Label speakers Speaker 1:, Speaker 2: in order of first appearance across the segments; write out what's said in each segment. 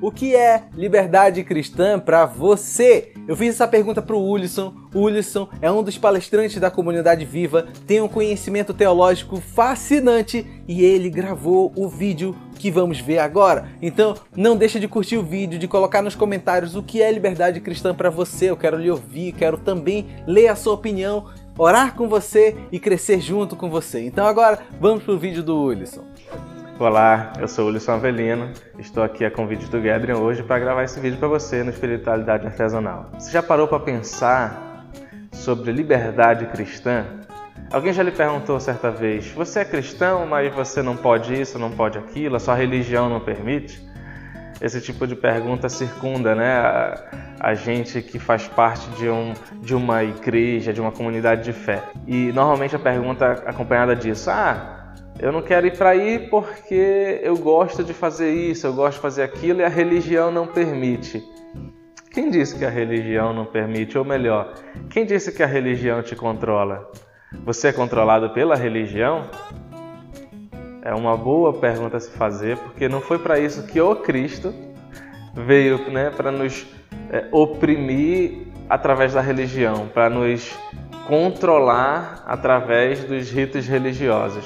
Speaker 1: O que é liberdade cristã para você? Eu fiz essa pergunta para o Ulisson. O Ulisson é um dos palestrantes da comunidade viva, tem um conhecimento teológico fascinante e ele gravou o vídeo que vamos ver agora. Então, não deixa de curtir o vídeo, de colocar nos comentários o que é liberdade cristã para você. Eu quero lhe ouvir, quero também ler a sua opinião, orar com você e crescer junto com você. Então agora, vamos pro vídeo do Ulisson.
Speaker 2: Olá, eu sou o Ulisson Avelino, estou aqui a convite do Gathering hoje para gravar esse vídeo para você no Espiritualidade Artesanal. Você já parou para pensar sobre liberdade cristã? Alguém já lhe perguntou certa vez, você é cristão, mas você não pode isso, não pode aquilo, a sua religião não permite? Esse tipo de pergunta circunda né, a, a gente que faz parte de, um, de uma igreja, de uma comunidade de fé. E normalmente a pergunta acompanhada disso, ah, eu não quero ir para aí porque eu gosto de fazer isso, eu gosto de fazer aquilo e a religião não permite. Quem disse que a religião não permite? Ou melhor, quem disse que a religião te controla? Você é controlado pela religião? É uma boa pergunta a se fazer, porque não foi para isso que o Cristo veio, né, para nos é, oprimir através da religião, para nos controlar através dos ritos religiosos.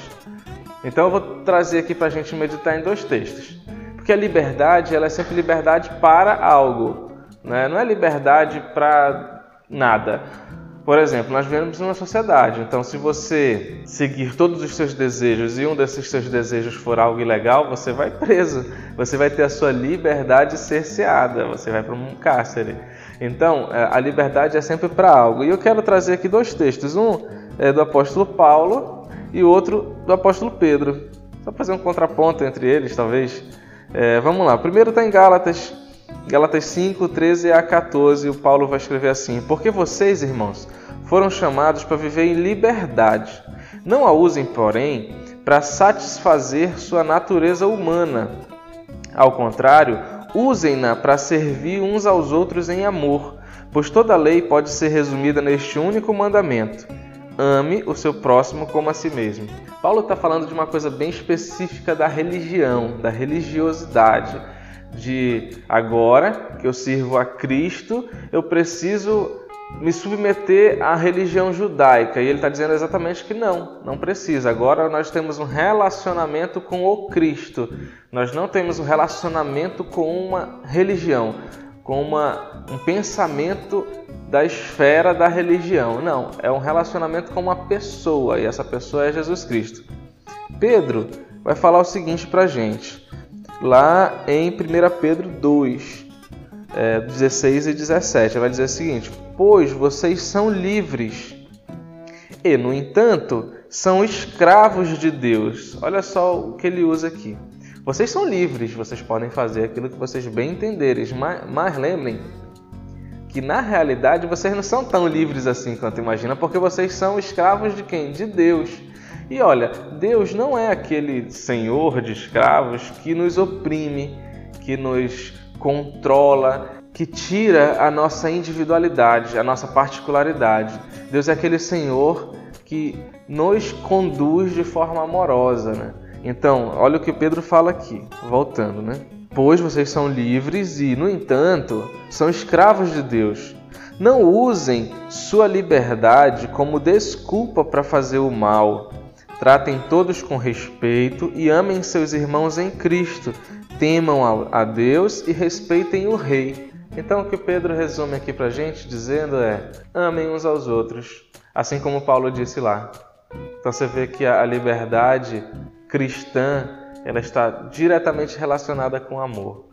Speaker 2: Então eu vou trazer aqui para a gente meditar em dois textos. Porque a liberdade ela é sempre liberdade para algo, né? não é liberdade para nada. Por exemplo, nós vivemos numa sociedade, então se você seguir todos os seus desejos e um desses seus desejos for algo ilegal, você vai preso, você vai ter a sua liberdade cerceada, você vai para um cárcere. Então, é, a liberdade é sempre para algo. E eu quero trazer aqui dois textos. Um é do apóstolo Paulo, e outro do apóstolo Pedro. Só fazer um contraponto entre eles, talvez. É, vamos lá. Primeiro está em Gálatas, Gálatas 5, 13 a 14. O Paulo vai escrever assim: Porque vocês, irmãos, foram chamados para viver em liberdade. Não a usem, porém, para satisfazer sua natureza humana. Ao contrário, usem-na para servir uns aos outros em amor, pois toda lei pode ser resumida neste único mandamento ame o seu próximo como a si mesmo. Paulo está falando de uma coisa bem específica da religião, da religiosidade. De agora que eu sirvo a Cristo, eu preciso me submeter à religião judaica. E ele está dizendo exatamente que não, não precisa. Agora nós temos um relacionamento com o Cristo. Nós não temos um relacionamento com uma religião, com uma, um pensamento da esfera da religião. Não, é um relacionamento com uma pessoa e essa pessoa é Jesus Cristo. Pedro vai falar o seguinte para gente, lá em 1 Pedro 2, é, 16 e 17. Ele vai dizer o seguinte: Pois vocês são livres e, no entanto, são escravos de Deus. Olha só o que ele usa aqui. Vocês são livres, vocês podem fazer aquilo que vocês bem entenderem, mas, mas lembrem que na realidade vocês não são tão livres assim quanto imagina, porque vocês são escravos de quem? De Deus. E olha, Deus não é aquele senhor de escravos que nos oprime, que nos controla, que tira a nossa individualidade, a nossa particularidade. Deus é aquele senhor que nos conduz de forma amorosa, né? Então, olha o que Pedro fala aqui, voltando, né? Pois vocês são livres e, no entanto, são escravos de Deus. Não usem sua liberdade como desculpa para fazer o mal. Tratem todos com respeito e amem seus irmãos em Cristo. Temam a Deus e respeitem o Rei. Então, o que Pedro resume aqui para a gente dizendo é: amem uns aos outros, assim como Paulo disse lá. Então, você vê que a liberdade cristã ela está diretamente relacionada com amor.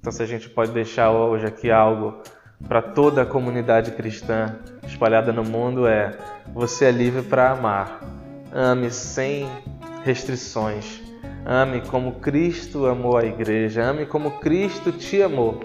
Speaker 2: Então, se a gente pode deixar hoje aqui algo para toda a comunidade cristã espalhada no mundo é: você é livre para amar. Ame sem restrições. Ame como Cristo amou a igreja. Ame como Cristo te amou.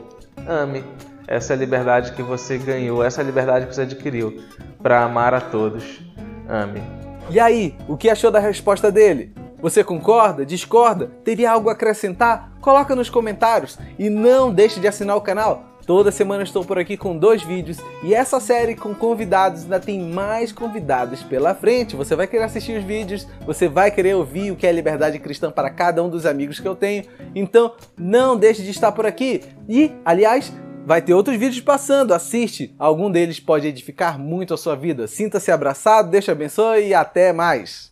Speaker 2: Ame. Essa é a liberdade que você ganhou, essa é a liberdade que você adquiriu para amar a todos. Ame.
Speaker 1: E aí, o que achou da resposta dele? Você concorda? Discorda? Teria algo a acrescentar? Coloca nos comentários e não deixe de assinar o canal Toda semana estou por aqui com dois vídeos e essa série com convidados ainda tem mais convidados pela frente. Você vai querer assistir os vídeos, você vai querer ouvir o que é liberdade cristã para cada um dos amigos que eu tenho. Então não deixe de estar por aqui. E, aliás, Vai ter outros vídeos passando, assiste. Algum deles pode edificar muito a sua vida. Sinta-se abraçado, Deus te abençoe e até mais.